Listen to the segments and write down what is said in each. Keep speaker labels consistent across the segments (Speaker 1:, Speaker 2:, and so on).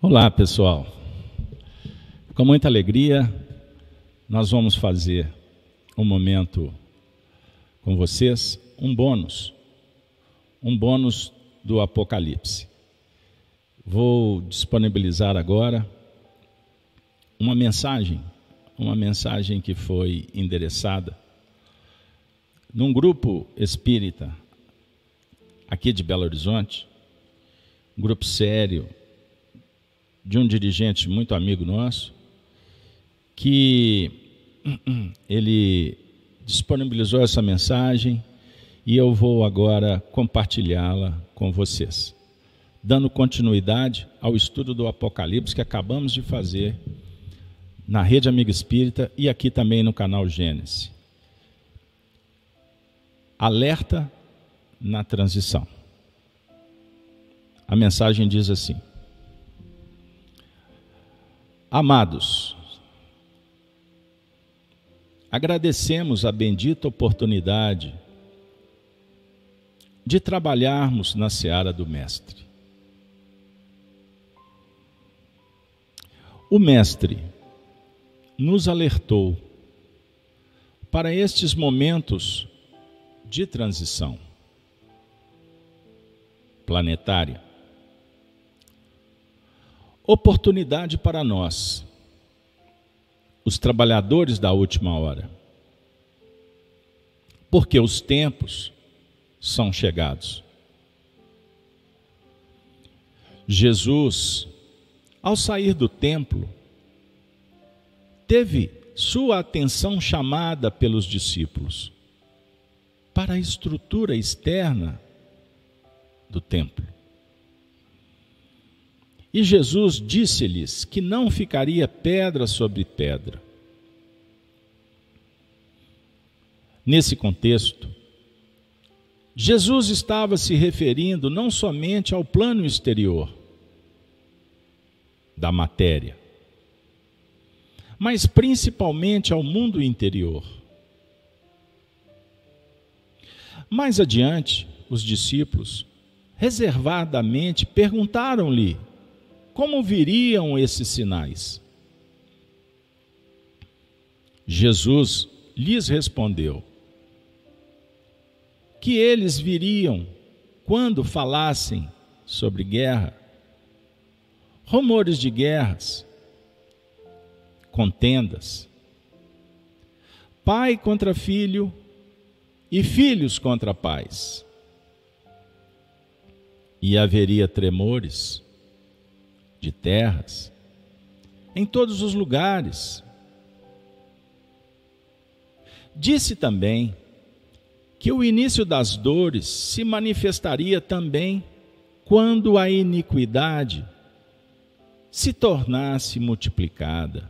Speaker 1: Olá, pessoal. Com muita alegria, nós vamos fazer um momento com vocês, um bônus, um bônus do Apocalipse. Vou disponibilizar agora uma mensagem, uma mensagem que foi endereçada num grupo espírita aqui de Belo Horizonte, um grupo sério, de um dirigente muito amigo nosso, que ele disponibilizou essa mensagem e eu vou agora compartilhá-la com vocês, dando continuidade ao estudo do Apocalipse que acabamos de fazer na Rede Amiga Espírita e aqui também no canal Gênesis. Alerta na transição. A mensagem diz assim: Amados, agradecemos a bendita oportunidade de trabalharmos na seara do Mestre. O Mestre nos alertou para estes momentos de transição planetária oportunidade para nós, os trabalhadores da última hora. Porque os tempos são chegados. Jesus, ao sair do templo, teve sua atenção chamada pelos discípulos para a estrutura externa do templo. E Jesus disse-lhes que não ficaria pedra sobre pedra. Nesse contexto, Jesus estava se referindo não somente ao plano exterior da matéria, mas principalmente ao mundo interior. Mais adiante, os discípulos reservadamente perguntaram-lhe como viriam esses sinais? Jesus lhes respondeu que eles viriam quando falassem sobre guerra, rumores de guerras, contendas, pai contra filho e filhos contra pais. E haveria tremores de terras, em todos os lugares. Disse também que o início das dores se manifestaria também quando a iniquidade se tornasse multiplicada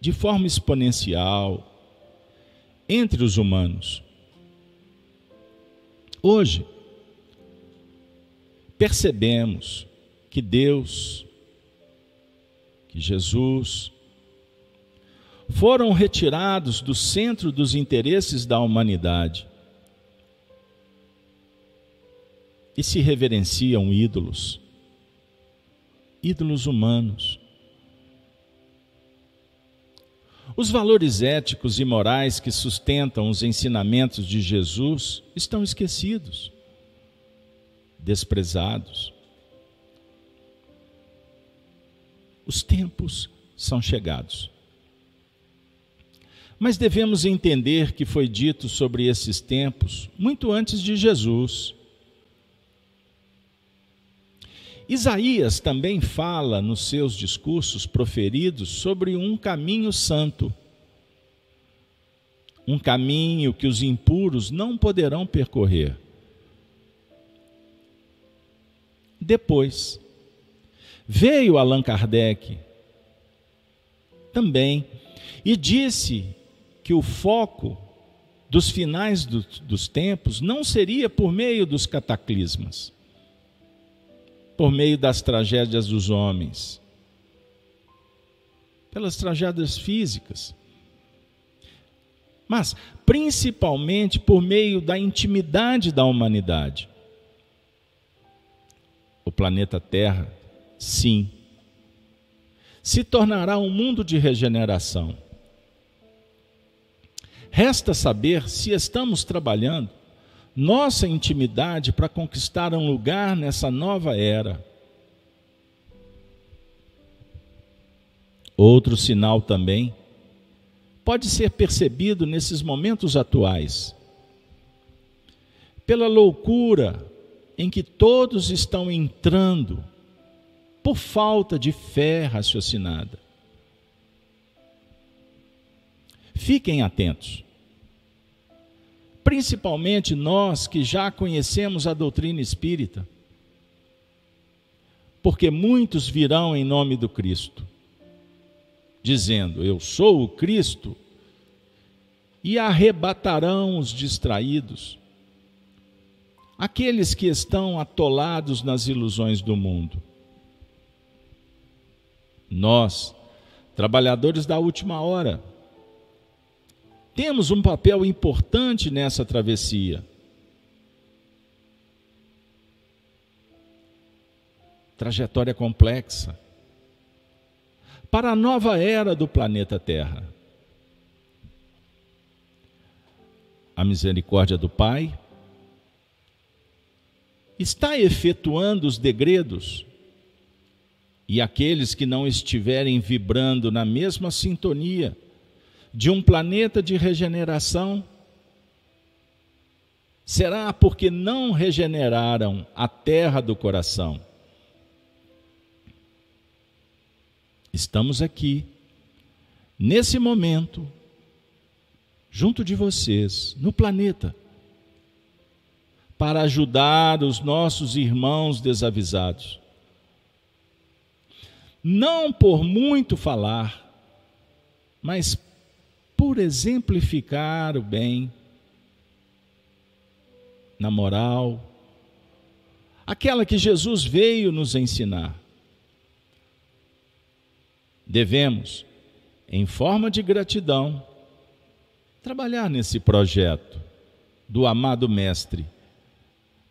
Speaker 1: de forma exponencial entre os humanos. Hoje, percebemos que Deus, que Jesus, foram retirados do centro dos interesses da humanidade e se reverenciam ídolos, ídolos humanos. Os valores éticos e morais que sustentam os ensinamentos de Jesus estão esquecidos, desprezados. Os tempos são chegados. Mas devemos entender que foi dito sobre esses tempos muito antes de Jesus. Isaías também fala nos seus discursos proferidos sobre um caminho santo, um caminho que os impuros não poderão percorrer. Depois, Veio Allan Kardec também e disse que o foco dos finais do, dos tempos não seria por meio dos cataclismas, por meio das tragédias dos homens, pelas tragédias físicas, mas principalmente por meio da intimidade da humanidade. O planeta Terra sim, se tornará um mundo de regeneração. Resta saber se estamos trabalhando nossa intimidade para conquistar um lugar nessa nova era. Outro sinal também pode ser percebido nesses momentos atuais. Pela loucura em que todos estão entrando por falta de fé raciocinada. Fiquem atentos principalmente nós que já conhecemos a doutrina espírita. Porque muitos virão em nome do Cristo, dizendo: Eu sou o Cristo, e arrebatarão os distraídos, aqueles que estão atolados nas ilusões do mundo. Nós, trabalhadores da última hora, temos um papel importante nessa travessia. Trajetória complexa. Para a nova era do planeta Terra. A misericórdia do Pai está efetuando os degredos e aqueles que não estiverem vibrando na mesma sintonia de um planeta de regeneração? Será porque não regeneraram a terra do coração? Estamos aqui, nesse momento, junto de vocês, no planeta, para ajudar os nossos irmãos desavisados. Não por muito falar, mas por exemplificar o bem na moral, aquela que Jesus veio nos ensinar. Devemos, em forma de gratidão, trabalhar nesse projeto do amado Mestre,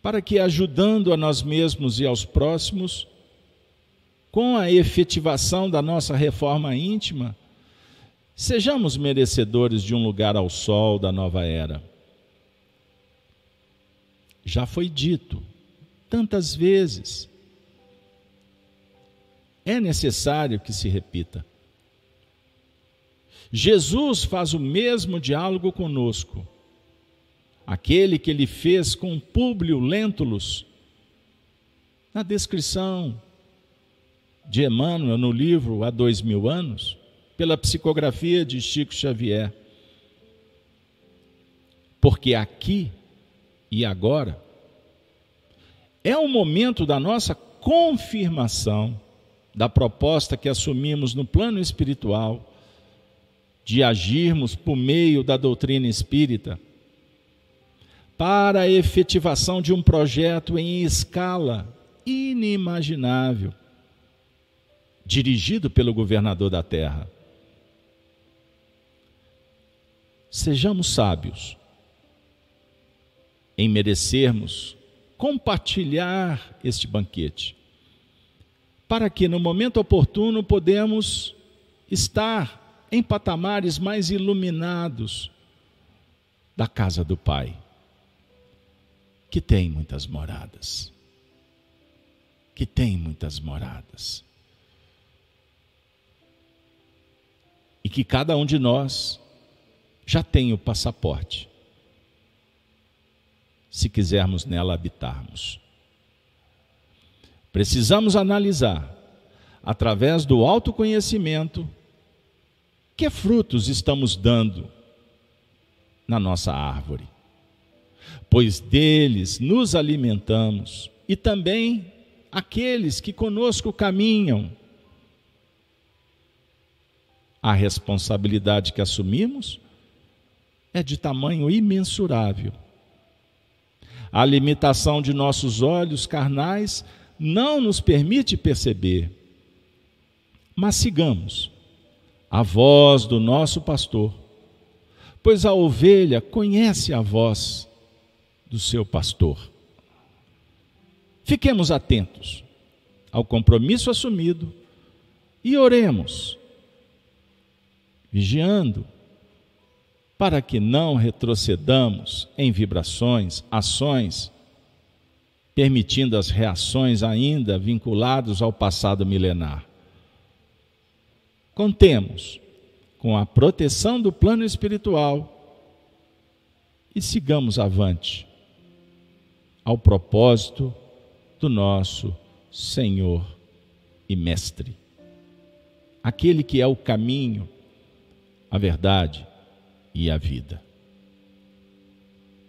Speaker 1: para que, ajudando a nós mesmos e aos próximos, com a efetivação da nossa reforma íntima, Sejamos merecedores de um lugar ao sol da nova era. Já foi dito tantas vezes. É necessário que se repita. Jesus faz o mesmo diálogo conosco. Aquele que ele fez com Públio Lentulus, na descrição de Emmanuel no livro Há Dois Mil Anos, pela psicografia de Chico Xavier. Porque aqui e agora é o momento da nossa confirmação da proposta que assumimos no plano espiritual de agirmos por meio da doutrina espírita para a efetivação de um projeto em escala inimaginável, dirigido pelo governador da Terra. Sejamos sábios em merecermos compartilhar este banquete, para que no momento oportuno podemos estar em patamares mais iluminados da casa do Pai, que tem muitas moradas. Que tem muitas moradas. Que cada um de nós já tem o passaporte, se quisermos nela habitarmos. Precisamos analisar, através do autoconhecimento, que frutos estamos dando na nossa árvore, pois deles nos alimentamos e também aqueles que conosco caminham. A responsabilidade que assumimos é de tamanho imensurável. A limitação de nossos olhos carnais não nos permite perceber. Mas sigamos a voz do nosso pastor, pois a ovelha conhece a voz do seu pastor. Fiquemos atentos ao compromisso assumido E oremos, vigiando, para que não retrocedamos em vibrações, ações, permitindo as reações ainda vinculadas ao passado milenar. Contemos com a proteção do plano espiritual e sigamos avante ao propósito do nosso Senhor e Mestre. Aquele que é o caminho, a verdade e a vida.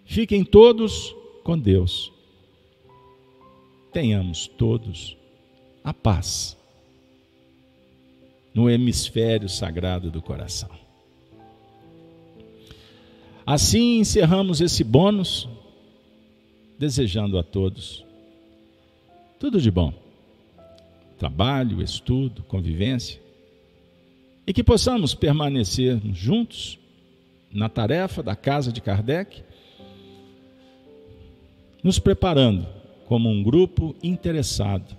Speaker 1: Fiquem todos com Deus. Tenhamos todos a paz no hemisfério sagrado do coração. Assim encerramos esse bônus, desejando a todos tudo de bom. Trabalho, estudo, convivência. E que possamos permanecer juntos na tarefa da casa de Kardec, nos preparando como um grupo interessado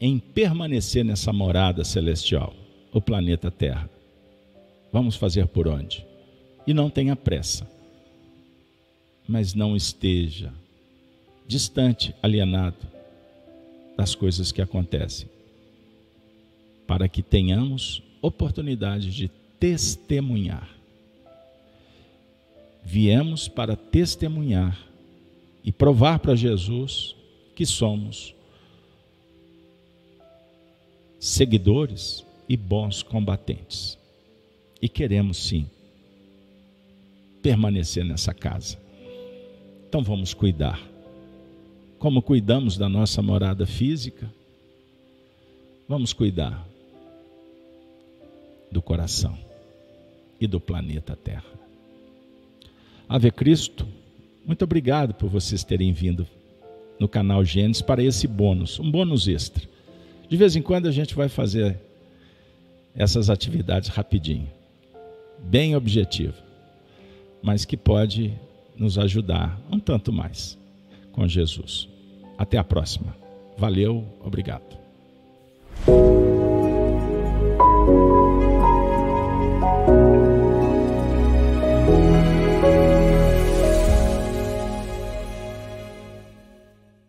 Speaker 1: em permanecer nessa morada celestial, o planeta Terra. Vamos fazer por onde? E não tenha pressa, mas não esteja distante, alienado das coisas que acontecem, para que tenhamos oportunidade de testemunhar viemos para testemunhar e provar para Jesus que somos seguidores e bons combatentes. E queremos sim permanecer nessa casa. Então vamos cuidar. Como cuidamos da nossa morada física, vamos cuidar do coração e do planeta Terra. Ave Cristo, muito obrigado por vocês terem vindo no canal Gênesis para esse bônus, um bônus extra. De vez em quando a gente vai fazer essas atividades rapidinho, bem objetivo, mas que pode nos ajudar um tanto mais com Jesus. Até a próxima. Valeu, obrigado.